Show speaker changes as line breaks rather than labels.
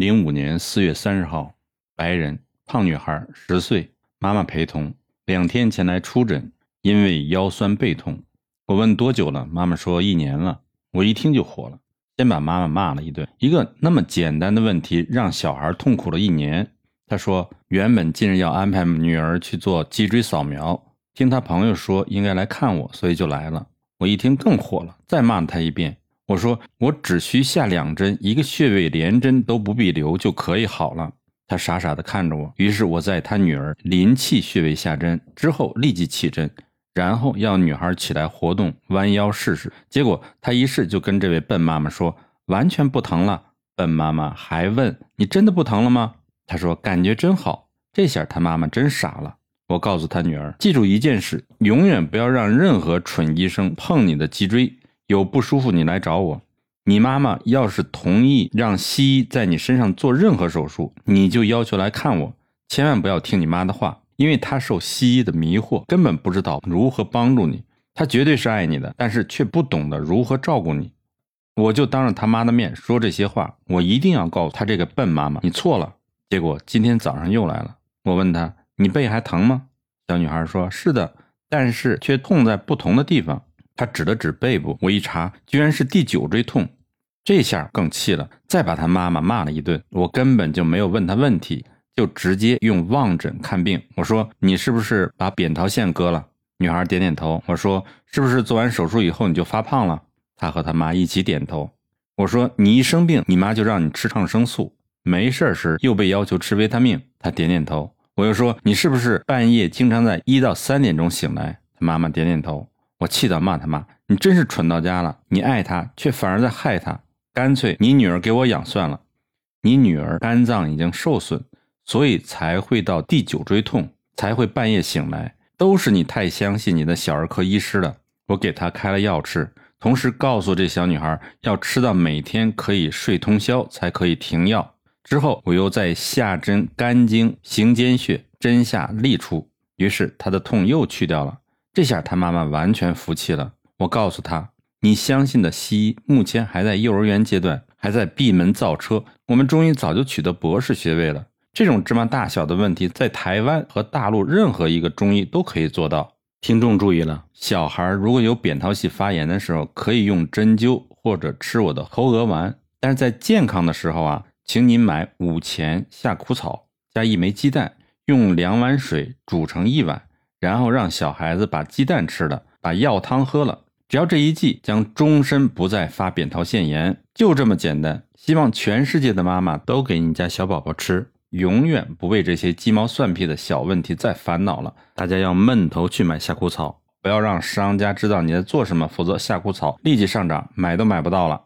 零五年四月三十号，白人，胖女孩，十岁，妈妈陪同，两天前来出诊，因为腰酸背痛。我问多久了，妈妈说一年了。我一听就火了，先把妈妈骂了一顿。一个那么简单的问题，让小孩痛苦了一年。他说，原本近日要安排女儿去做脊椎扫描，听他朋友说应该来看我，所以就来了。我一听更火了，再骂他一遍。我说我只需下两针，一个穴位连针都不必留就可以好了。他傻傻的看着我，于是我在他女儿临气穴位下针之后立即起针，然后要女孩起来活动，弯腰试试。结果她一试就跟这位笨妈妈说完全不疼了。笨妈妈还问你真的不疼了吗？她说感觉真好。这下他妈妈真傻了。我告诉他女儿，记住一件事，永远不要让任何蠢医生碰你的脊椎。有不舒服，你来找我。你妈妈要是同意让西医在你身上做任何手术，你就要求来看我。千万不要听你妈的话，因为她受西医的迷惑，根本不知道如何帮助你。她绝对是爱你的，但是却不懂得如何照顾你。我就当着他妈的面说这些话，我一定要告诉她这个笨妈妈，你错了。结果今天早上又来了，我问她，你背还疼吗？小女孩说：是的，但是却痛在不同的地方。他指了指背部，我一查，居然是第九椎痛，这下更气了，再把他妈妈骂了一顿。我根本就没有问他问题，就直接用望诊看病。我说：“你是不是把扁桃腺割了？”女孩点点头。我说：“是不是做完手术以后你就发胖了？”她和他妈一起点头。我说：“你一生病，你妈就让你吃抗生素，没事时又被要求吃维他命。”她点点头。我又说：“你是不是半夜经常在一到三点钟醒来？”她妈妈点点头。我气到骂他妈：“你真是蠢到家了！你爱她，却反而在害她。干脆你女儿给我养算了。你女儿肝脏已经受损，所以才会到第九椎痛，才会半夜醒来。都是你太相信你的小儿科医师了。我给她开了药吃，同时告诉这小女孩要吃到每天可以睡通宵才可以停药。之后我又在下针肝经行间穴，针下利出，于是她的痛又去掉了。”这下他妈妈完全服气了。我告诉他：“你相信的西医目前还在幼儿园阶段，还在闭门造车。我们中医早就取得博士学位了。这种芝麻大小的问题，在台湾和大陆任何一个中医都可以做到。”听众注意了，小孩如果有扁桃体发炎的时候，可以用针灸或者吃我的猴娥丸。但是在健康的时候啊，请您买五钱夏枯草加一枚鸡蛋，用两碗水煮成一碗。然后让小孩子把鸡蛋吃了，把药汤喝了，只要这一剂，将终身不再发扁桃腺炎，就这么简单。希望全世界的妈妈都给你家小宝宝吃，永远不为这些鸡毛蒜皮的小问题再烦恼了。大家要闷头去买夏枯草，不要让商家知道你在做什么，否则夏枯草立即上涨，买都买不到了。